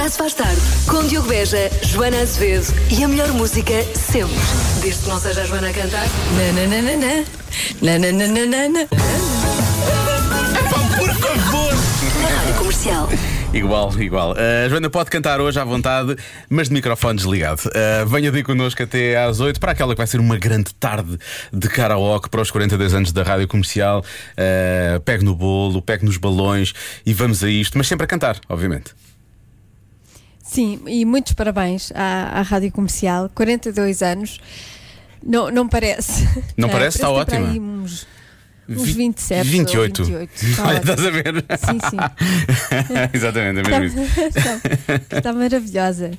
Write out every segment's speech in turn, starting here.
Já se faz tarde com Diogo Beja, Joana Azevedo e a melhor música sempre. Desde que não seja a Joana a cantar. Nananana. Nananana. Por favor! Na Rádio Comercial. Igual, igual. A Joana pode cantar hoje à vontade, mas de microfone desligado. Uh, venha daí connosco até às 8 para aquela que vai ser uma grande tarde de karaoke para os 42 anos da rádio comercial. Uh, pegue no bolo, pegue nos balões e vamos a isto, mas sempre a cantar, obviamente. Sim, e muitos parabéns à, à Rádio Comercial, 42 anos. Não, não parece. Não parece? Está ótima. aí uns, uns 27. ou 28. 28. Está Olha, ótimo. estás a ver? Sim, sim. Exatamente, é mesmo isso. Está, está maravilhosa.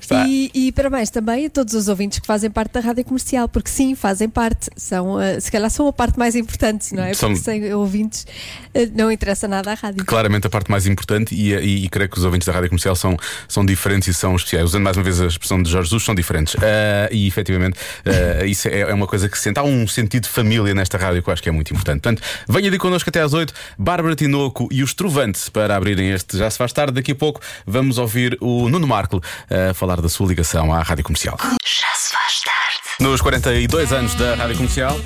Está. E, e parabéns também a todos os ouvintes que fazem parte da rádio comercial, porque sim, fazem parte. São, eh, se calhar são a parte mais importante, não é? São- Porque sem ouvintes eh, não interessa nada à rádio. Claramente a parte mais importante e, e- e creio que os ouvintes da rádio comercial são, são diferentes e são especiais. Usando mais uma vez a expressão de Jorge Jesus, são diferentes. Ah, e efetivamente isso é, é uma coisa que se sente. Há um sentido de família nesta rádio que eu acho que é muito importante. Portanto, venha de connosco até às 8, Bárbara Tinoco e os Trovantes para abrirem este Já Se Faz Tarde. Daqui a pouco vamos ouvir o Nuno Marco a falar da sua ligação à rádio comercial. Já se faz tarde. Nos 42 anos da rádio comercial.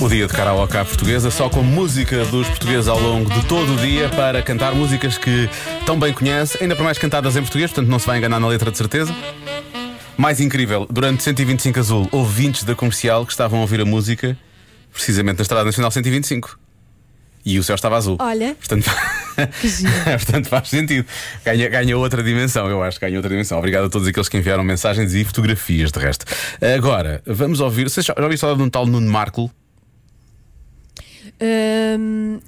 O dia de karaoke à portuguesa, só com música dos portugueses ao longo de todo o dia para cantar músicas que tão bem conhece, ainda por mais cantadas em português, portanto não se vai enganar na letra de certeza. Mais incrível, durante 125 Azul, ouvintes da comercial que estavam a ouvir a música precisamente na Estrada Nacional 125. E o céu estava azul. Olha. Portanto, portanto faz sentido. Ganha, ganha outra dimensão, eu acho que ganha outra dimensão. Obrigado a todos aqueles que enviaram mensagens e fotografias, de resto. Agora, vamos ouvir. Vocês já, já ouviram falar de um tal Nuno Marco? Hum,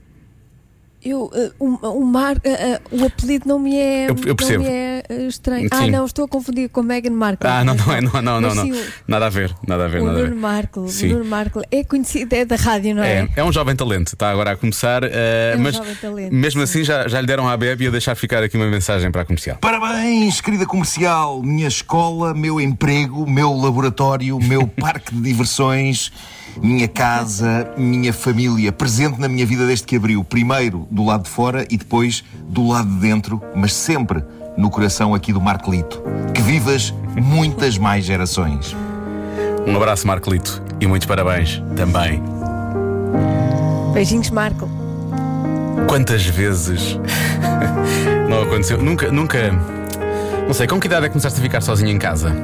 eu, eh, o, o, Mar, eh, eh, o apelido não me é, Eu- eu percebo. Não me é estranho. Ah, Sim. não, estou a confundir com Meghan Markle. Ah, não, não é, não, não, não, não. Nada a ver, nada a ver, O nada a ver. Nuno Markle, o. Nuno Markle é conhecido, é da rádio, não é? É, é um jovem talento, está agora a começar, eh, um mas jovem talento, mesmo sim. assim já, já lhe deram à bebe e a deixar ficar aqui uma mensagem para a comercial. Parabéns, querida comercial, minha escola, meu emprego, meu laboratório, meu parque de diversões, minha casa, minha família, presente na minha vida desde que abriu, primeiro do lado de fora e depois do lado de dentro, mas sempre no coração aqui do Marcolito. Que vivas muitas mais gerações. Um abraço, Marcolito, e muitos parabéns também. Beijinhos, Markle. Quantas vezes não aconteceu? Nunca, nunca. Não sei, com que idade é que começaste a ficar sozinho em casa?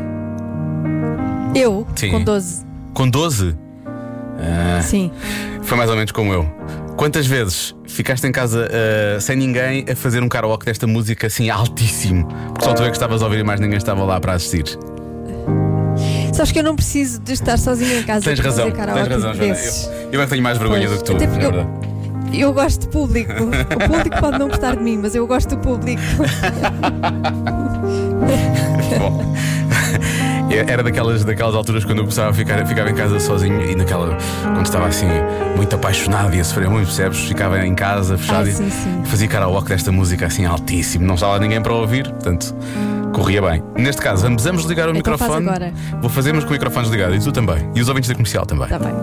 Eu, Sim. com 12. Com 12? Sim. Foi mais ou menos como eu. Quantas vezes ficaste em casa ah, sem ninguém a fazer um karaoke desta música assim altíssimo? Porque só tu é que estavas a ouvir e mais ninguém estava lá para assistir. Sabes que eu não preciso de estar sozinha em casa Tens para razão, fazer karaoke tens razão, Joana. Eu, eu é que tenho mais vergonha Pois, do que tu, até porque é eu-. Eu gosto de público. O público pode não gostar de mim, mas eu gosto do público. Bom. Era daquelas, daquelas alturas quando eu começava a ficar ficava em casa sozinho e naquela. quando estava assim muito apaixonado e a sofrer muito, percebes? Ficava em casa fechado Ah, e- sim, sim. e fazia karaoke desta música assim altíssimo, não estava ninguém para ouvir, portanto corria bem. Neste caso, vamos, vamos ligar o Então faz microfone. agora. Vou fazer, mas com o microfone desligado e tu também. E os ouvintes da comercial também. Está Tá bem.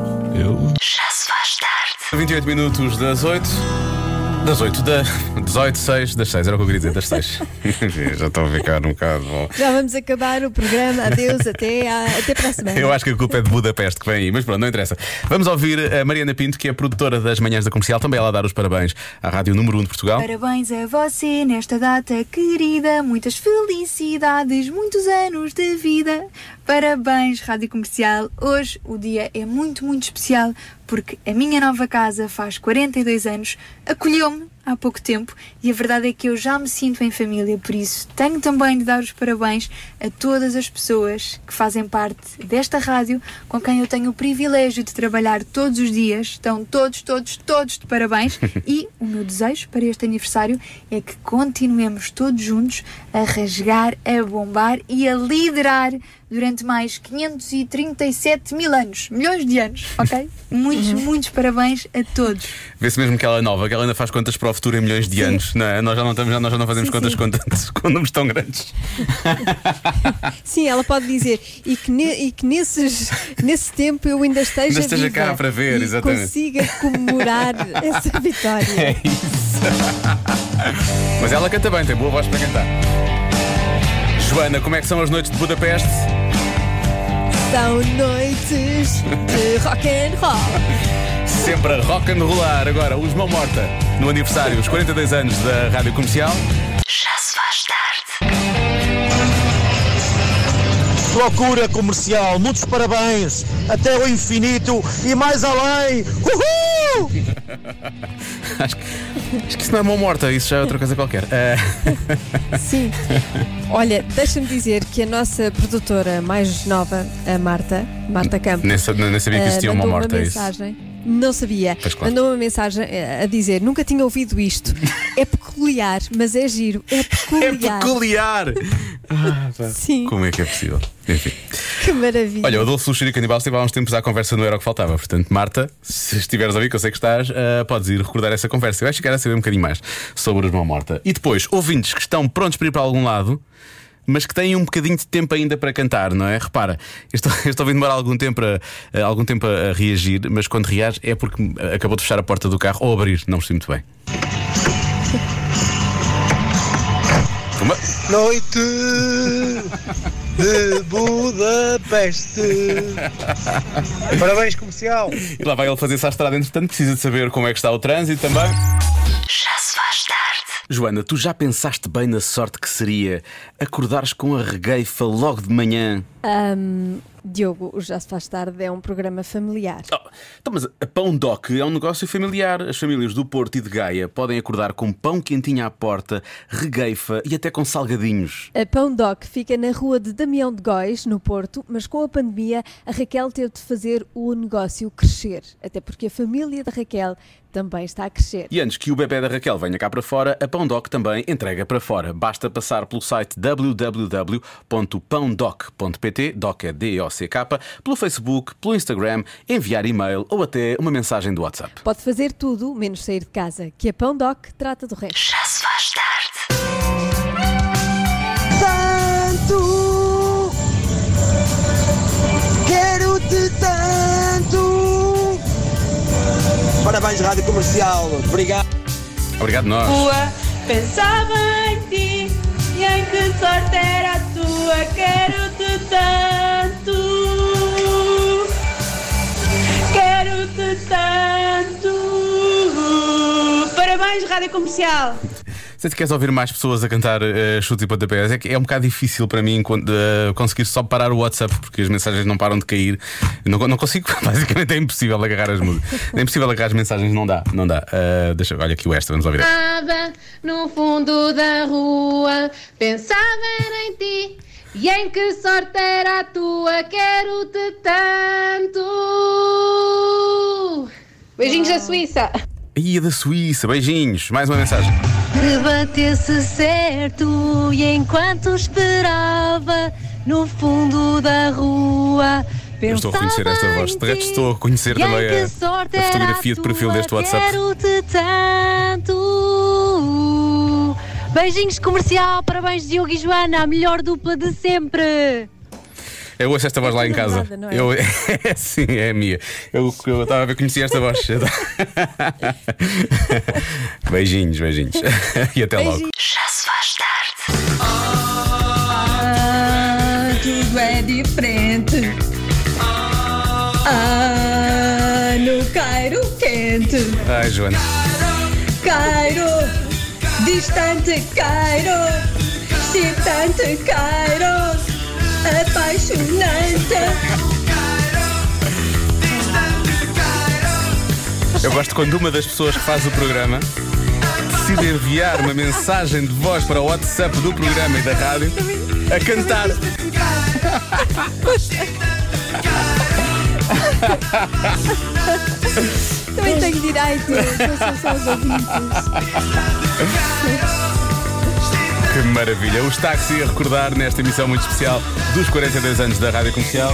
Eu. Já se faz tarde. 28 minutos das 8. Das 8, da 18, 6, das 6, era o que eu queria dizer, das 6. Já estou a ficar um bocado. bom. Já vamos acabar o programa. Adeus, até, à- até para a semana. Eu acho que a culpa é de Budapeste que vem aí, mas pronto, não interessa. Vamos ouvir a Mariana Pinto, que é produtora das manhãs da comercial, também ela a dar os parabéns à Rádio Número 1 de Portugal. Parabéns a você nesta data querida, muitas felicidades, muitos anos de vida. Parabéns, Rádio Comercial. Hoje o dia é muito, muito especial porque a minha nova casa faz 42 anos, acolheu-me há pouco tempo e a verdade é que eu já me sinto em família, por isso tenho também de dar os parabéns a todas as pessoas que fazem parte desta rádio, com quem eu tenho o privilégio de trabalhar todos os dias. Estão todos, todos, todos de parabéns e o meu desejo para este aniversário é que continuemos todos juntos a rasgar, a bombar e a liderar durante mais 537 mil anos, milhões de anos, ok? Muitos, muitos parabéns a todos. Vê-se mesmo que ela é nova, que ela ainda faz contas para o futuro em milhões de anos. Não é? nós, já não estamos, nós já não fazemos Sim, contas sim. com, tantos- com números tão grandes. Sim, ela pode dizer e que, ne- e que nesses, nesse tempo eu ainda esteja, Ainda esteja viva cá para ver, e exatamente. consiga comemorar essa vitória. É isso. Mas ela canta bem, tem boa voz para cantar. Joana, como é que são as noites de Budapeste? São noites de rock and roll. Sempre a rock and rolar. Agora, os Mão Morta, no aniversário, os 42 anos da Rádio Comercial. Loucura comercial, muitos parabéns, até o infinito e mais além. Uhul! Acho que, acho que isso não é Mão Morta, isso já é outra coisa qualquer. Eh, Sim. Olha, deixa-me dizer que a nossa produtora mais nova, a Marta, Marta Campos, nem, sa- nem sabia que eh, existia uma morta. uma é isso. mensagem. Não sabia. Pois claro. Mandou uma mensagem eh, a dizer: Nunca tinha ouvido isto. É peculiar, mas é giro. É É peculiar. peculiar! Ah. Sim, Como é que é possível? Enfim. que maravilha. Olha, o Adolfo e Canibal esteve há uns tempos à conversa no Era o que Faltava. Portanto, Marta, se estiveres a ouvir, que eu sei que estás, ah, podes ir recordar essa conversa. Vais ficar a saber um bocadinho mais sobre os Mão Morta. E depois, ouvintes que estão prontos para ir para algum lado. Mas que têm um bocadinho de tempo ainda para cantar, não é? Repara, este, este ouvindo demorar algum tempo, a, a- algum tempo a, a reagir, mas quando reage é porque acabou de fechar a porta do carro ou abrir, não percebi muito bem. Uma- Noite de Budapeste. Parabéns comercial. E lá vai ele fazer-se à estrada, entretanto, precisa de saber como é que está o trânsito também. Já se faz tarde. Joana, tu já pensaste bem na sorte que seria acordares com a regueifa logo de manhã? Ahm, Diogo, o Já Se Faz Tarde é um programa familiar. Oh, então, mas a Pão Doc é um negócio familiar. As famílias do Porto e de Gaia podem acordar com pão quentinho à porta, regueifa e até com salgadinhos. A Pão Doc fica na rua de Damião de Góis, no Porto, mas com a pandemia a Raquel teve de fazer o negócio crescer. Até porque a família da Raquel também está a crescer. E antes que o bebê da Raquel venha cá para fora, a Pão Doc também entrega para fora. Basta passar pelo site www.pãodoc.pt, doc é D-O-C-K, pelo Facebook, pelo Instagram, enviar e-mail ou até uma mensagem do WhatsApp. Pode fazer tudo, menos sair de casa, que a Pão Doc trata do resto. Já se faz Parabéns, Rádio Comercial. Obrigado. Obrigado, nós. rua Pensava em ti e em que sorte era a tua Quero-te tanto Quero-te tanto Parabéns, Rádio Comercial Se tu queres ouvir mais pessoas a cantar uh, chutes e pontapés, é que é um bocado difícil para mim de, conseguir só parar o WhatsApp porque as mensagens não param de cair. Não, não consigo, basicamente é impossível agarrar as músicas. É impossível agarrar as mensagens, não dá, não dá. Uh, deixa, olha aqui o extra, vamos ouvir. Nada no fundo da rua, pensava em ti. E em que sorte era a tua, quero-te tanto. Beijinhos da Suíça. Ia da Suíça, beijinhos, mais uma mensagem. Debatesse certo e enquanto esperava no fundo da rua. Eu estou a reconhecer esta voz. De resto, estou a reconhecer em também que a, a fotografia de perfil deste WhatsApp. Quero-te tanto. Beijinhos comercial, parabéns Diogo e Joana, a melhor dupla de sempre. Eu ouço esta voz lá em casa. namorada, não é? Eu, é, sim, é a minha. Eu estava a ver, conhecia esta voz. beijinhos, beijinhos. E até logo. Já se faz tarde. Ah, tudo é diferente Ah, no Cairo quente Ai, Joana. Cairo, distante Cairo, excitante Cairo, apaixonante. Eu gosto quando uma das pessoas que faz o programa decide enviar uma mensagem de voz para o WhatsApp do programa e da rádio a cantar. Também tenho direito, são só os ouvintes. Que maravilha! Os táxi a recordar nesta emissão muito especial dos 42 anos da Rádio Comercial.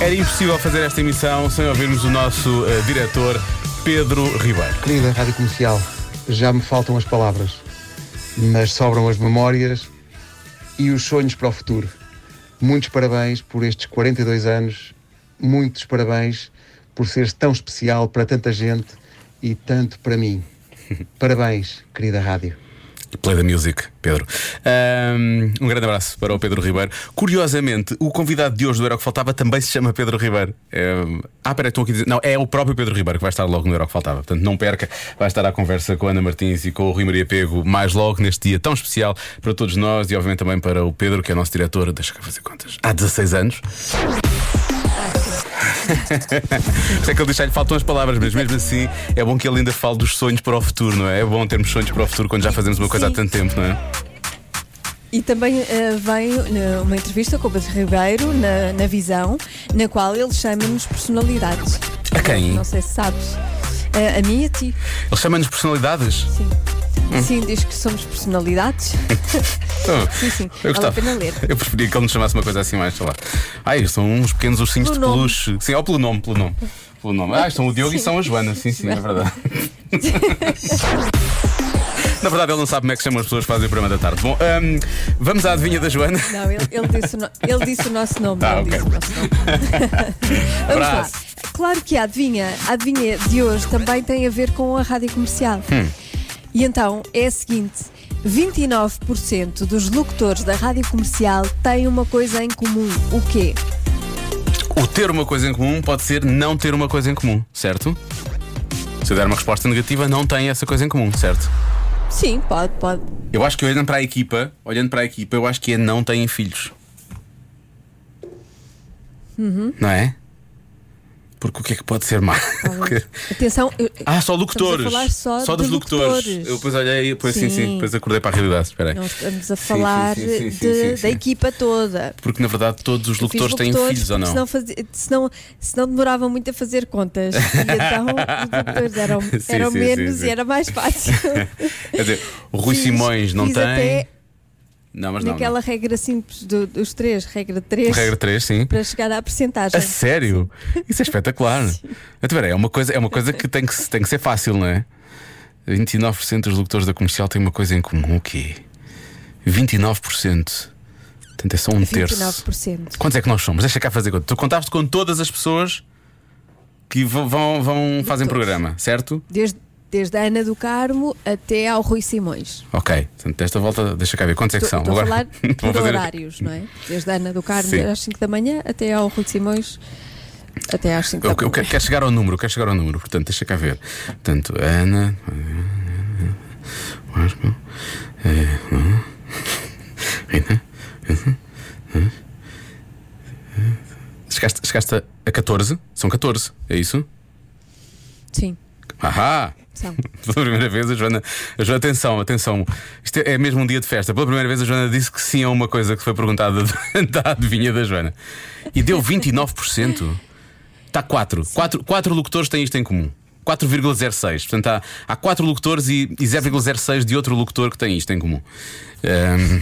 Era impossível fazer esta emissão sem ouvirmos o nosso eh, diretor Pedro Ribeiro. Querida Rádio Comercial, já me faltam as palavras, mas sobram as memórias e os sonhos para o futuro. Muitos parabéns por estes 42 anos, muitos parabéns por seres tão especial para tanta gente e tanto para mim. Parabéns, querida Rádio. Play the music, Pedro. Ahm, Um, grande abraço para o Pedro Ribeiro. Curiosamente, o convidado de hoje do Era o que Faltava também se chama Pedro Ribeiro. É... Ah, peraí, estão aqui a dizer. Não, é o próprio Pedro Ribeiro que vai estar logo no Era o que Faltava. Portanto, não perca, vai estar à conversa com a Ana Martins e com o Rui Maria Pego mais logo neste dia tão especial para todos nós e, obviamente, também para o Pedro, que é o nosso diretor. Deixa cá fazer contas. Há 16 anos. É que ele que lhe faltam as palavras, mas mesmo assim é bom que ele ainda fale dos sonhos para o futuro, não é? É bom termos sonhos para o futuro quando já fazemos uma coisa há Sim. tanto tempo, não é? E também eh, vem uma entrevista com o Pedro Ribeiro na, na Visão, na qual ele chama-nos personalidades. A quem? Não sei se sabes. Eh, a mim e a ti. Ele chama-nos personalidades. Sim. Hum. Sim, diz que somos personalidades. Oh, Sim, sim. Eu Vale a gostava. pena ler. Eu preferia que ele nos chamasse uma coisa assim mais, sei lá. Ai, são uns pequenos ursinhos Pelo de nome. peluche. Sim, ou pelo nome, pelo nome. Pelo nome. Ah, são o Diogo e Sim. são a Joana. Sim, sim, é verdade. Na verdade, ele não sabe como é que se chamam as pessoas que fazem o programa da tarde. Bom, hum, vamos à adivinha da Joana. Não, ele, ele disse, o no- ele disse o nosso nome. Ah, ele ok. disse o nosso nome. Vamos lá. Abraço. Claro que a adivinha, a adivinha de hoje também tem a ver com a rádio comercial. E então é a seguinte: 29% dos locutores da rádio comercial têm uma coisa em comum. O quê? O ter uma coisa em comum pode ser não ter uma coisa em comum, certo? Se eu der uma resposta negativa, não tem essa coisa em comum, certo? Sim, pode, pode. Eu acho que olhando para a equipa, olhando para a equipa, eu acho que é não têm filhos. Uhum. Não é? Porque o que é que pode ser má? Atenção. eu- ah, só locutores. falar só, dos de locutores. Eu depois olhei, depois sim, sim, Sim. depois acordei para a realidade. Espera aí. Não estamos a falar sim, sim, sim, de- sim, sim, sim. da equipa toda. Porque na verdade todos os fiz locutores têm locutores filhos ou não? Senão, fazia- senão, senão demoravam muito a fazer contas. E então os locutores eram, Sim, eram sim, menos sim, sim. e era mais fácil. Quer dizer, o Rui Fiz- Simões não fiz tem. Não, mas não. naquela regra simples do- dos três, regra de três, não. Regra 3, sim. para chegar à percentagem. A sério? Isso é espetacular. Então, peraí, é uma coisa, é uma coisa que tem que, tem que ser fácil, não é? 29% dos locutores da comercial têm uma coisa em comum. O quê? 29%. Portanto, é só um terço. 29%. Quantos é que nós somos? Deixa cá fazer conta. Tu contaste com todas as pessoas que vão, vão, vão fazem todos. programa, certo? Desde, desde a Ana do Carmo até ao Rui Simões. Ok. Portanto, desta volta, deixa cá ver. Quantos é que são? estou a falar fazer- horários, não é? Desde a Ana do Carmo Sim. às 5 da manhã até ao Rui Simões até às 5 Eu, da eu manhã. quero, quero chegar ao número, quero chegar ao número, portanto, deixa cá ver. Portanto, Ana. Eh, Chegaste, chegaste a- a 14? São 14, é isso? Sim, Ahá! São. Pela primeira vez a Joana, a Joana, atenção, atenção. Isto é, é mesmo um dia de festa. Pela primeira vez a Joana disse que sim a uma coisa que foi perguntada da adivinha da Joana. E deu 29%. Está 4. 4. 4 locutores têm isto em comum. 4,06. Portanto, há, há 4 locutores e, e 0,06 de outro locutor que tem isto em comum. Ahm,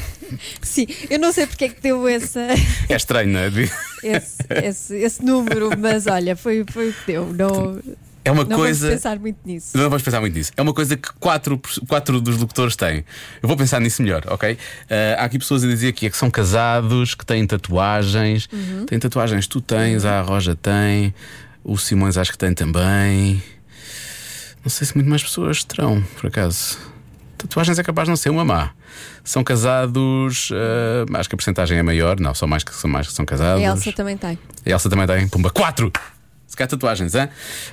Sim, eu não sei porque é que deu essa, é estranho, não é? esse, esse, esse número, mas olha, foi, foi o que deu. Não, É uma não coisa. vamos pensar muito nisso. Não vamos pensar muito nisso. É uma coisa que quatro, quatro dos locutores têm. Eu vou pensar nisso melhor, ok? Ah, há aqui pessoas a dizer que, é que são casados, que têm tatuagens. Uhum. Têm tatuagens, tu tens, a Roja tem, o Simões acho que tem também. Não sei se muito mais pessoas terão, por acaso. Tatuagens é capaz de não ser uma má. São casados, ah, acho que a porcentagem é maior. Não, são mais que são mais que são casados. A Elsa também tem. A Elsa também tem. Pumba, quatro! Se calhar tatuagens, hã?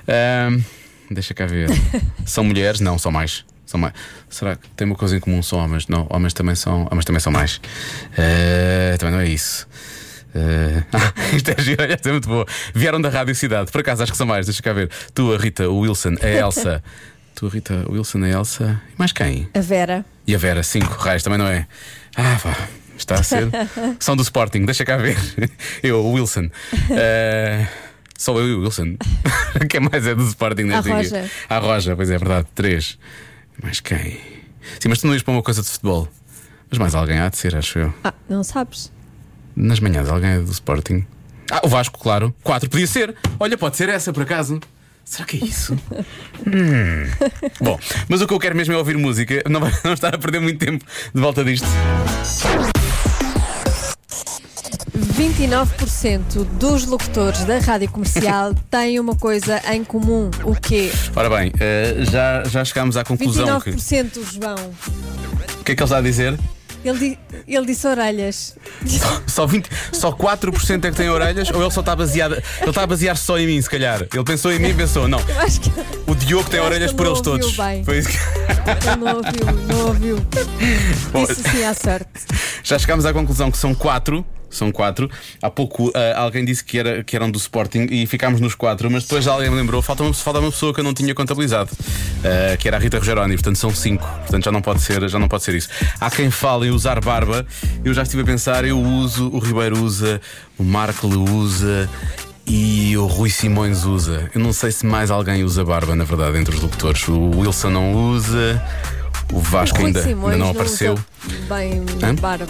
Ahm, deixa cá ver. são mulheres? Não, são mais. São mais. Será que tem uma coisa em comum? São homens? Não, homens também são. Homens também são mais. Ah, também não é isso. Ah, isto é giro, é muito boa. Vieram da Rádio Cidade, por acaso acho que são mais, deixa cá ver. Tu, a Rita, o Wilson, a Elsa. tu, a Rita, o Wilson, a Elsa. E mais quem? A Vera. E a Vera, cinco raios, também não é? Ah, pá, está a ser. São do Sporting, deixa cá ver. Eu, o Wilson. Eh, só eu e o Wilson. quem mais é do Sporting nesta A? Roja. A Roja, pois é verdade, três. Mais quem? Sim, mas tu não ias para uma coisa de futebol. Mas mais alguém há de ser, acho eu. Ah, não sabes? Nas manhãs, alguém é do Sporting. Ah, o Vasco, claro. Quatro, podia ser. Olha, pode ser essa por acaso. Será que é isso? Hum. Bom, mas o que eu quero mesmo é ouvir música. Não vai não estar a perder muito tempo de volta disto. 29% dos locutores da rádio comercial têm uma coisa em comum. O quê? Ora bem, eh, já, já chegámos à conclusão que. 29%, João. que é que ele está a dizer? Ele, di- ele disse orelhas. Só, 20, só 4% é que tem orelhas ou ele só está baseado. Ele está a basear só em mim, se calhar. Ele pensou em mim e pensou, não, Eu acho que o Diogo tem Eu acho orelhas que por ele eles não ouviu todos. bem. Foi isso que- ele não ouviu, não ouviu. Bom, Isso sim à sorte. Já chegámos à conclusão que são quatro. São quatro. Há pouco ah, alguém disse que, era, que eram do Sporting e ficámos nos quatro, mas depois alguém me lembrou, falta uma, falta uma pessoa que eu não tinha contabilizado, ah, que era a Rita Rogeroni, portanto são cinco. Portanto já não pode ser, já não pode ser isso. Há quem fale em usar barba, eu já estive a pensar, eu uso, o Ribeiro usa, o Marco usa. E o Rui Simões usa. Eu não sei se mais alguém usa barba, na verdade, entre os locutores. O Wilson não usa, o Vasco O ainda, ainda não apareceu. bem Hã? barba.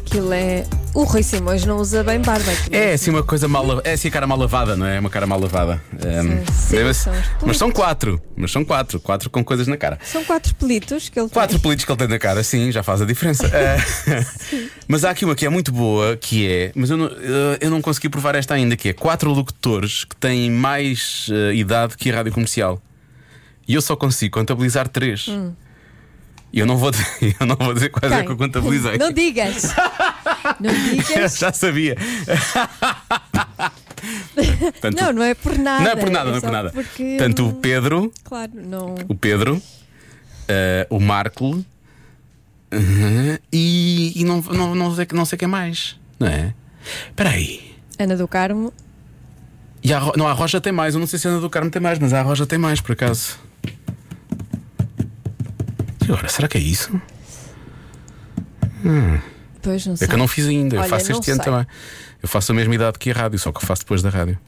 Aquilo é. O Rui Simões não usa bem barba. aquilo É assim uma coisa mal lavada. É assim a cara mal lavada, não é? É uma cara mal lavada. Um, sim, deve- são os mas são quatro. Mas são quatro. Quatro com coisas na cara. São quatro pelitos que ele Quatro tem. pelitos que ele tem na cara, sim, já faz a diferença. Eh, mas há aqui uma que é muito boa, que é, mas eu não, eh, eu não consegui provar esta ainda, que é quatro locutores que têm mais eh, idade que a rádio comercial. E eu só consigo contabilizar três. E eu não vou dizer, eu não vou dizer quais é que eu contabilizei. Não digas. Não digas. já sabia. Portanto, Não, não é por nada. Não é por nada, não é só por nada. Porque, Tanto o Pedro, Claro, não. o Pedro, eh, o Marco eh, e, e não, não, não, sei, não sei quem mais, não é? Espera aí. Ana do Carmo. E a, não, a Roja tem mais. Eu não sei se a Ana do Carmo tem mais, mas a Roja tem mais, por acaso. Agora, será que é isso? Pois não É sei. que eu não fiz ainda. eu Olha, faço não este ano sei. também. Eu faço a mesma idade que a rádio, só que eu faço depois da rádio.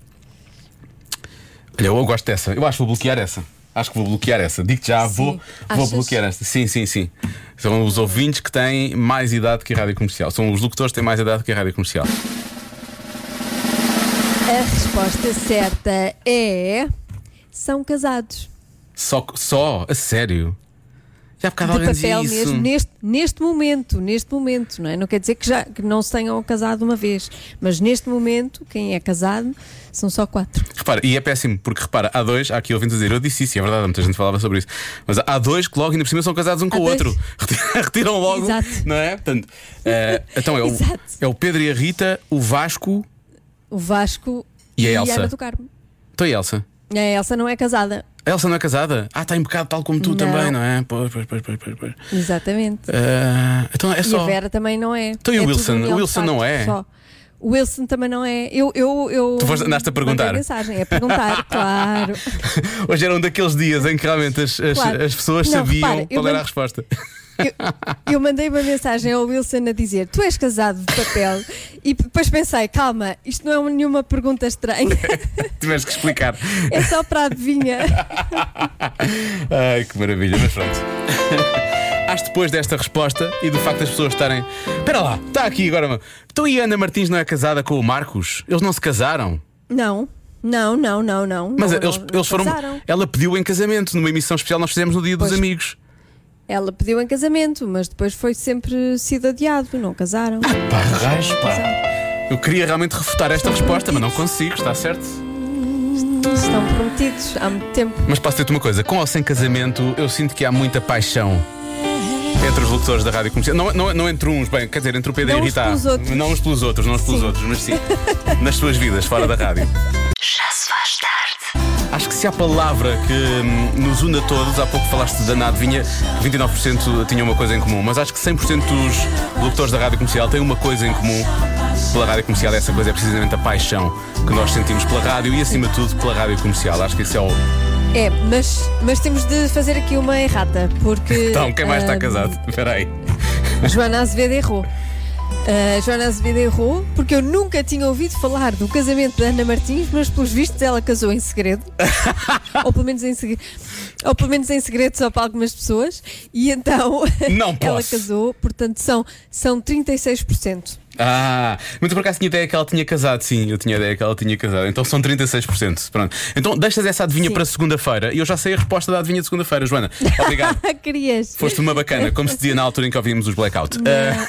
Olha, eu gosto dessa. Eu acho que vou bloquear essa. Acho que vou bloquear essa. Digo-te já, vou, vou Achas? bloquear esta. Sim, sim, sim. São os ouvintes que têm mais idade que a rádio comercial. São os locutores que têm mais idade que a rádio comercial. A resposta certa é. São casados. Só, só a sério. Já há bocado de papel isso. mesmo, neste, neste momento, neste momento, não é? Não quer dizer que, já, que não se tenham casado uma vez, mas neste momento, quem é casado são só quatro. Repara, e é péssimo, porque repara, há dois, há aqui ouvintes a dizer, eu disse isso, e é verdade, muita gente falava sobre isso. Mas há dois que logo ainda por cima são casados um com o outro. Retiram logo. Exato. Não é? Portanto, eh, então é o, Exato. é o Pedro e a Rita, o Vasco O Vasco E a Elsa? Ana do Carmo. Então e a Elsa? A Elsa não é casada. A Elsa não é casada? Ah, está em pecado tal como tu Não. também, não é? Pois, pois, pois, pois, pois. Exatamente. Eh, então é E a só. Vera também não é. Então e o É Wilson? O Wilson facto, não é? só. O Wilson também não é. Eu, eu, eu Tu foste- andaste a perguntar? mandei mensagem, é perguntar, claro. Hoje era um daqueles dias em que realmente as, as, Claro. as pessoas Não, sabiam repara, qual era a mando- resposta. Eu mandei uma mensagem ao Wilson a dizer: Tu és casado de papel? E depois pensei: Calma, isto não é nenhuma pergunta estranha, Tiveste que explicar. é só para a adivinha. Ai, que maravilha, mas pronto. Acho que depois desta resposta e do facto das pessoas estarem. Espera lá, está aqui agora. meu. Então e a Ana Martins não é casada com o Marcos? Eles não se casaram? Não, não, não, não, não. Mas não, eles, não, eles foram. casaram. Ela pediu em casamento numa emissão especial nós fizemos no Dia dos Pois. Amigos. Ela pediu em casamento, mas depois foi sempre sido adiado, não casaram. Pá, raios, pá. Eu queria realmente refutar esta Estão resposta, mas não consigo, está certo? Estão prometidos há muito tempo. Mas posso dizer-te uma coisa: com ou sem casamento, eu sinto que há muita paixão. Entre os locutores da rádio comercial. Não, não, não entre uns, bem, quer dizer, entre o Pedro Não e a Rita. Não uns pelos outros, não uns pelos Sim. outros, mas sim. nas suas vidas, fora da rádio. Acho que se há palavra que hum, nos une a todos, há pouco falaste da que 29% tinham uma coisa em comum, mas acho que 100% dos locutores da rádio comercial têm uma coisa em comum pela rádio comercial. Essa coisa é precisamente a paixão que nós sentimos pela rádio e, acima de tudo, pela rádio comercial. Acho que isso é o. É, mas, mas temos de fazer aqui uma errata, porque. Então, quem mais está ah, casado? Espera aí. Joana Azevedo errou. A Joana Azevedo errou porque eu nunca tinha ouvido falar do casamento da Ana Martins, mas pelos vistos ela casou em segredo. ou pelo menos em segredo. Ou pelo menos em segredo só para algumas pessoas. E então Não ela casou, portanto são, são 36%. Ah, eu por acaso tinha ideia que ela tinha casado, sim, eu tinha ideia que ela tinha casado. Então são 36%. Pronto. Então deixas essa adivinha Sim. para segunda-feira e eu já sei a resposta da adivinha de segunda-feira, Joana. Obrigado. Ah, querias. Foste uma bacana, como se dizia na altura em que ouvimos os blackout. Ah,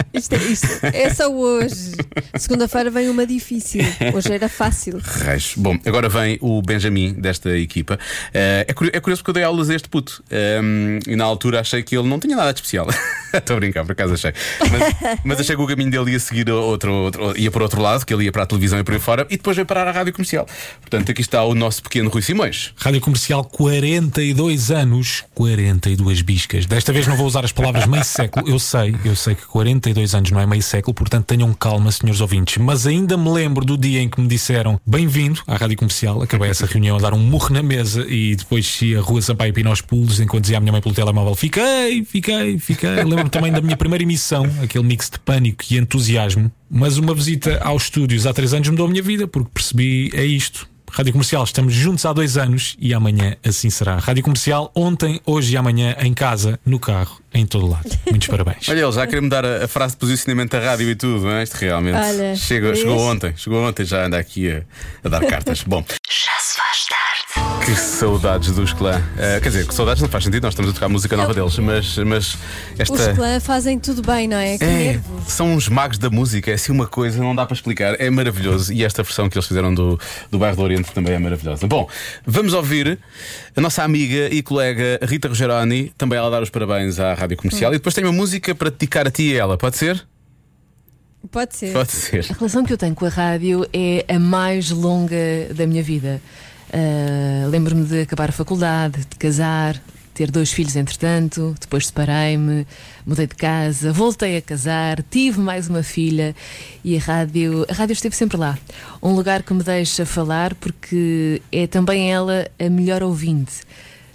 Isto, é- isto é só hoje. Segunda-feira vem uma difícil. Hoje era fácil. Reis. Bom, agora vem o Benjamin desta equipa. Eh, é, curioso, é curioso porque eu dei aulas a este puto Ehm, e na altura achei que ele não tinha nada de especial. Estou a brincar, por acaso achei. Mas, mas achei que o caminho dele ia seguir outro, outro- ia para outro lado, que ele ia para a televisão e por aí fora, e depois veio parar à rádio comercial. Portanto, aqui está o nosso pequeno Rui Simões. Rádio Comercial, 42 anos, 42 biscas. Desta vez não vou usar as palavras meio século. Eu sei, eu sei que 42 anos não é meio século, portanto tenham calma, senhores ouvintes. Mas ainda me lembro do dia em que me disseram bem-vindo à Rádio Comercial. Acabei essa reunião a dar um murro na mesa e depois desci a rua Sampaio Pina aos pulos enquanto dizia à minha mãe pelo telemóvel: Fiquei, fiquei, fiquei. Lembro-me também da minha primeira emissão, aquele mix de pânico e entusiasmo. Mas uma visita aos estúdios há três anos mudou a minha vida, porque percebi é isto. Rádio Comercial, estamos juntos há dois anos e amanhã assim será. Rádio Comercial, ontem, hoje e amanhã, em casa, no carro, em todo lado. Muitos parabéns. Olha, ele já queria mudar a, a frase de posicionamento da rádio e tudo, não é? Isto realmente Olha, chegou, chegou ontem, chegou ontem, já anda aqui a, a dar cartas. Bom, que saudades dos clã. Eh, quer dizer, que saudades não faz sentido, nós estamos a tocar música nova deles, mas, mas esta. Os clã fazem tudo bem, não é? Que É, nervos. são uns magos da música, é assim uma coisa, não dá para explicar, é maravilhoso. E esta versão que eles fizeram do, do Bairro do Oriente também é maravilhosa. Bom, vamos ouvir a nossa amiga e colega Rita Rogeroni, também ela dar os parabéns à Rádio Comercial. E depois tem uma música para dedicar a ti e a ela, pode ser? Pode ser. Pode ser. A relação que eu tenho com a rádio é a mais longa da minha vida. Ah, Lembro-me de acabar a faculdade, de casar, ter dois filhos entretanto, depois separei-me, mudei de casa, voltei a casar, tive mais uma filha e a rádio, a rádio esteve sempre lá. Um lugar que me deixa falar porque é também ela a melhor ouvinte.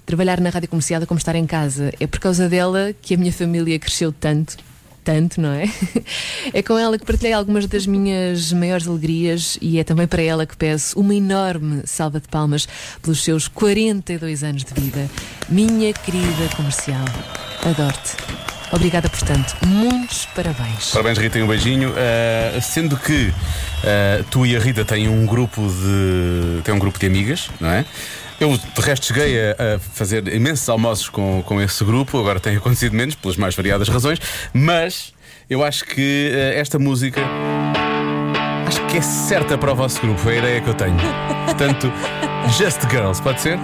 Trabalhar na rádio comercial é como estar em casa. É por causa dela que a minha família cresceu tanto tanto, não é? É com ela que partilhei algumas das minhas maiores alegrias e é também para ela que peço uma enorme salva de palmas pelos seus 42 anos de vida. Minha querida comercial, adoro-te. Obrigada, portanto, muitos parabéns. Parabéns, Rita, e um beijinho. Uh, sendo que uh, tu e a Rita têm um grupo de. têm um grupo de amigas, não é? Eu, de resto, cheguei a, a fazer imensos almoços com, com esse grupo, agora tem acontecido menos, pelas mais variadas razões, mas eu acho que uh, esta música. Acho que é certa para o vosso grupo, é a ideia que eu tenho. Portanto, Just Girls, pode ser?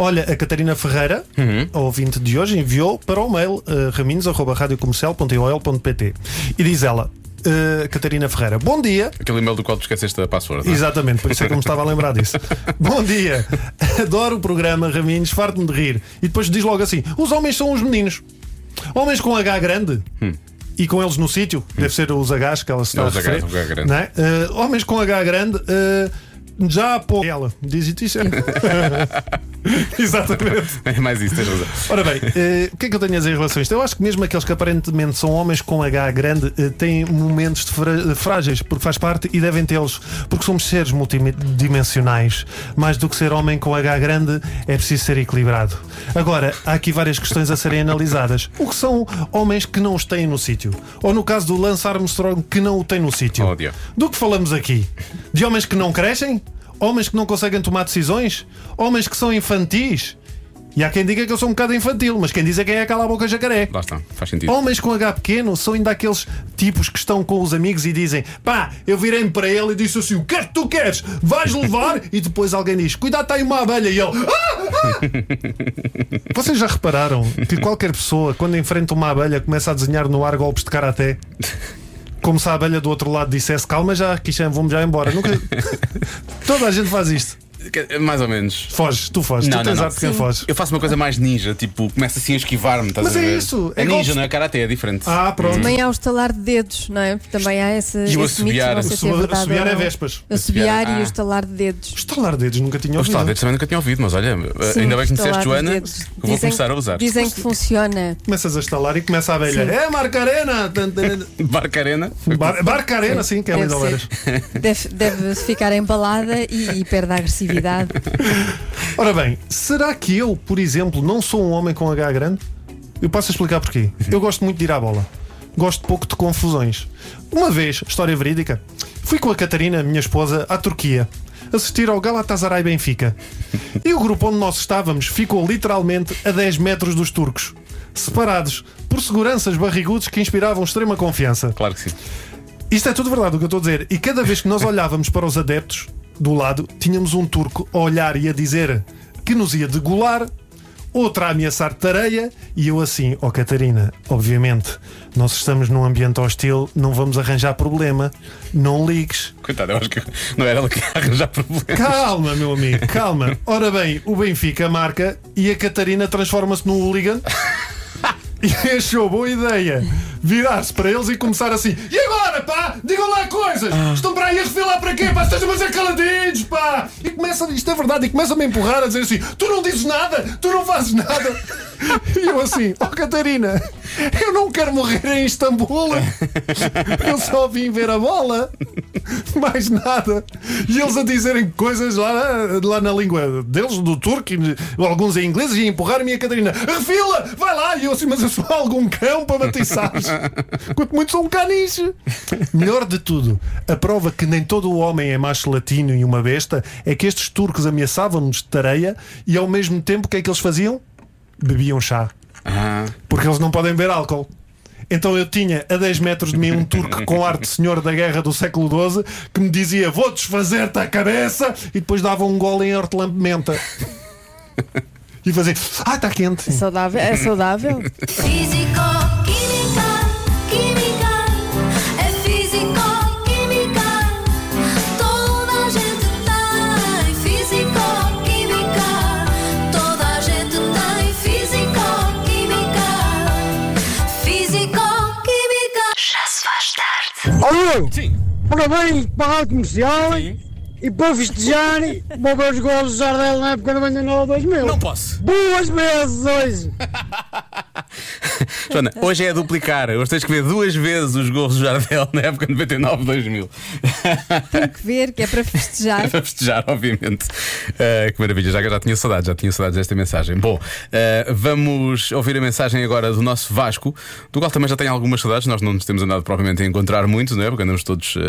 Olha, a Catarina Ferreira, a ouvinte de hoje, enviou para o mail uh, e diz ela, uh, Catarina Ferreira, bom dia. Aquele e-mail do qual tu esqueceste a password. não é? Exatamente, por isso é que eu me estava a lembrar disso. Bom dia, adoro o programa Raminhos, farto-me de rir. E depois diz logo assim: os homens são os meninos. Homens com H grande. E com eles no sítio, deve ser os Hs que ela se está Não, a os Hs, referir. o H grande. É? Uh, homens com H grande, uh, já há pouco. Ela, diz isso. Exatamente. É mais isso, tens razão. Ora bem, eh, o que é que eu tenho a dizer em relação a isto? Eu acho que mesmo aqueles que aparentemente são homens com H grande eh, têm momentos de fra- frágeis, porque faz parte e devem tê-los, porque somos seres multidimensionais. Mais do que ser homem com H grande, é preciso ser equilibrado. Agora, há aqui várias questões a serem analisadas. O que são homens que não os têm no sítio? Ou no caso do Lance Armstrong, que não o tem no sítio? Ódio. Do que falamos aqui? De homens que não crescem? Homens que não conseguem tomar decisões? Homens que são infantis? E há quem diga que eu sou um bocado infantil, mas quem diz é quem é cala a boca jacaré. Lá está, faz sentido. Homens com H pequeno são ainda aqueles tipos que estão com os amigos e dizem pá, eu virei-me para ele e disse assim: o que é que tu queres? Vais levar? e depois alguém diz: cuidado, está aí uma abelha. E ele: ah, ah! Vocês já repararam que qualquer pessoa, quando enfrenta uma abelha, começa a desenhar no ar golpes de karaté? Como se a abelha do outro lado dissesse: calma já, Kishan, vamos já embora. Nunca... Toda a gente faz isto. Que- Mais ou menos. Foges, tu foges, tu tens arte de quem foge. Eu faço uma coisa mais ninja, tipo, começa assim a esquivar-me, estás Mas a é ver? isso, É, é ninja, golpes- não é karate, é diferente. Ah, pronto. Também há o estalar de dedos, não é? Também há esse, E o esse mito, assobiar. não sei se é O verdade assobiar ou é não. vespas. O assobiar Ah. e o estalar de dedos. Estalar dedos, nunca tinha Os ouvido. talentos também nunca tinha ouvido, mas olha, Sim, ainda bem que me estalar disseste, de Joana, dedos. que eu vou Dizem- começar a usar. Dizem que funciona. Começas a estalar e começa a abelha. Sim. É, Marca Arena! Tan, tan, tan. Barca Arena. Bar, Barca Arena, sim, que é Deve ser. Oeiras. Deve, deve ficar embalada e, e perde a Ora bem, será que eu, por exemplo, não sou um homem com H grande? Eu passo a explicar porquê. Eu gosto muito de ir à bola. Gosto pouco de confusões. Uma vez, história verídica, fui com a Catarina, minha esposa, à Turquia assistir ao Galatasaray Benfica. E o grupo onde nós estávamos ficou literalmente a 10 metros dos turcos, separados por seguranças barrigudos que inspiravam extrema confiança. Claro que sim. Isto é tudo verdade o que eu estou a dizer. E cada vez que nós olhávamos para os adeptos do lado, tínhamos um turco a olhar e a dizer que nos ia degolar, outra a ameaçar tareia, e eu assim, ó Catarina, obviamente, nós estamos num ambiente hostil, não vamos arranjar problema, não ligues. Coitado, eu acho que não era ela que ia arranjar problemas. Calma, meu amigo, calma. Ora bem, o Benfica marca e a Catarina transforma-se num hooligan. E achou boa ideia virar-se para eles e começar assim: E agora, pá? Digam lá coisas! Estão para aí a refilar para quê, pá? Estejam a ser caladinhos, pá! E começa, isto é verdade, e começa-me a empurrar a dizer assim: Tu não dizes nada, tu não fazes nada. E eu assim: Oh, Catarina, eu não quero morrer em Istambul, eu só vim ver a bola, mais nada. E eles a dizerem coisas lá, lá na língua deles, do turco, e alguns em inglês, e a empurrar-me a Catarina: Refila, vai lá! E eu assim: Mas eu sou algum cão para batiçares. Quanto muito sou um caniche. Melhor de tudo, a prova que nem todo o homem é macho latino e uma besta é que estes turcos ameaçavam-nos de tareia e ao mesmo tempo o que é que eles faziam? Bebiam chá. Porque eles não podem beber álcool. Então eu tinha a 10 metros de mim um turco com ar de senhor da guerra do século XII que me dizia vou desfazer-te a cabeça e depois dava um gole em hortelã-pimenta. E fazia, ah, está quente. É saudável? É saudável? Físico, Alô? Sim. Parabéns para a rádio comercial. E para festejar, vou ver os golos do Jardel na época do 99 2000. Não posso. Duas vezes hoje. Joana, hoje é a duplicar. Hoje tens que ver duas vezes os gols do Jardel na época de 99-2000. Tenho que ver, que é para festejar. para festejar, obviamente. Uh, que maravilha, já, já tinha saudades, já tinha saudades desta mensagem. Bom, uh, vamos ouvir a mensagem agora do nosso Vasco, do qual também já tenho algumas saudades. Nós não nos temos andado propriamente a encontrar muito, não é? Porque andamos todos. Uh,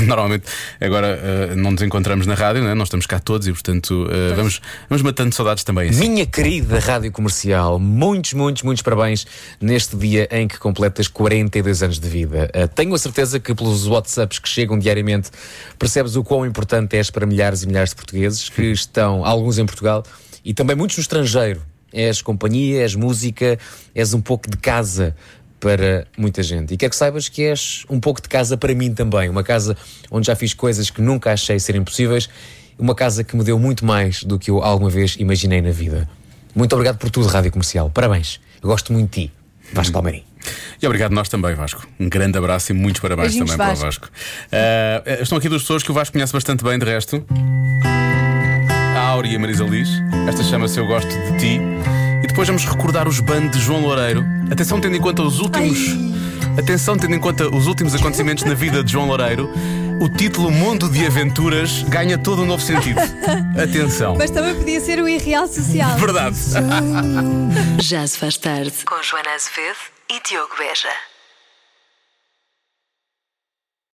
normalmente, agora não nos encontramos na rádio, não é? Nós estamos cá todos e, portanto, vamos, vamos matando saudades também. Assim. Minha querida Rádio Comercial, muitos, muitos, muitos parabéns neste dia em que completas 42 anos de vida. Uh, tenho a certeza que pelos WhatsApps que chegam diariamente percebes o quão importante és para milhares e milhares de portugueses que estão, alguns em Portugal e também muitos no estrangeiro. És companhia, és música, és um pouco de casa para muita gente. E quero que saibas que és um pouco de casa para mim também. Uma casa onde já fiz coisas que nunca achei serem possíveis. Uma casa que me deu muito mais do que eu alguma vez imaginei na vida. Muito obrigado por tudo, Rádio Comercial. Parabéns. Eu gosto muito de ti, Vasco Palmeirim. E obrigado nós também, Vasco. Um grande abraço e muitos parabéns Beijinhos, também para o Vasco. Vasco. Uh, estão aqui duas pessoas que o Vasco conhece bastante bem, de resto. A Áurea e a Marisa Liz. Esta chama-se Eu Gosto de Ti. E depois vamos recordar os bandos de João Loureiro. Atenção, tendo em conta os últimos. Atenção, tendo em conta os últimos acontecimentos na vida de João Loureiro, o título Mundo de Aventuras ganha todo um novo sentido. Atenção. Mas também podia ser o irreal social. Verdade. Já se faz tarde. Com Joana Azevedo e Diogo Beja.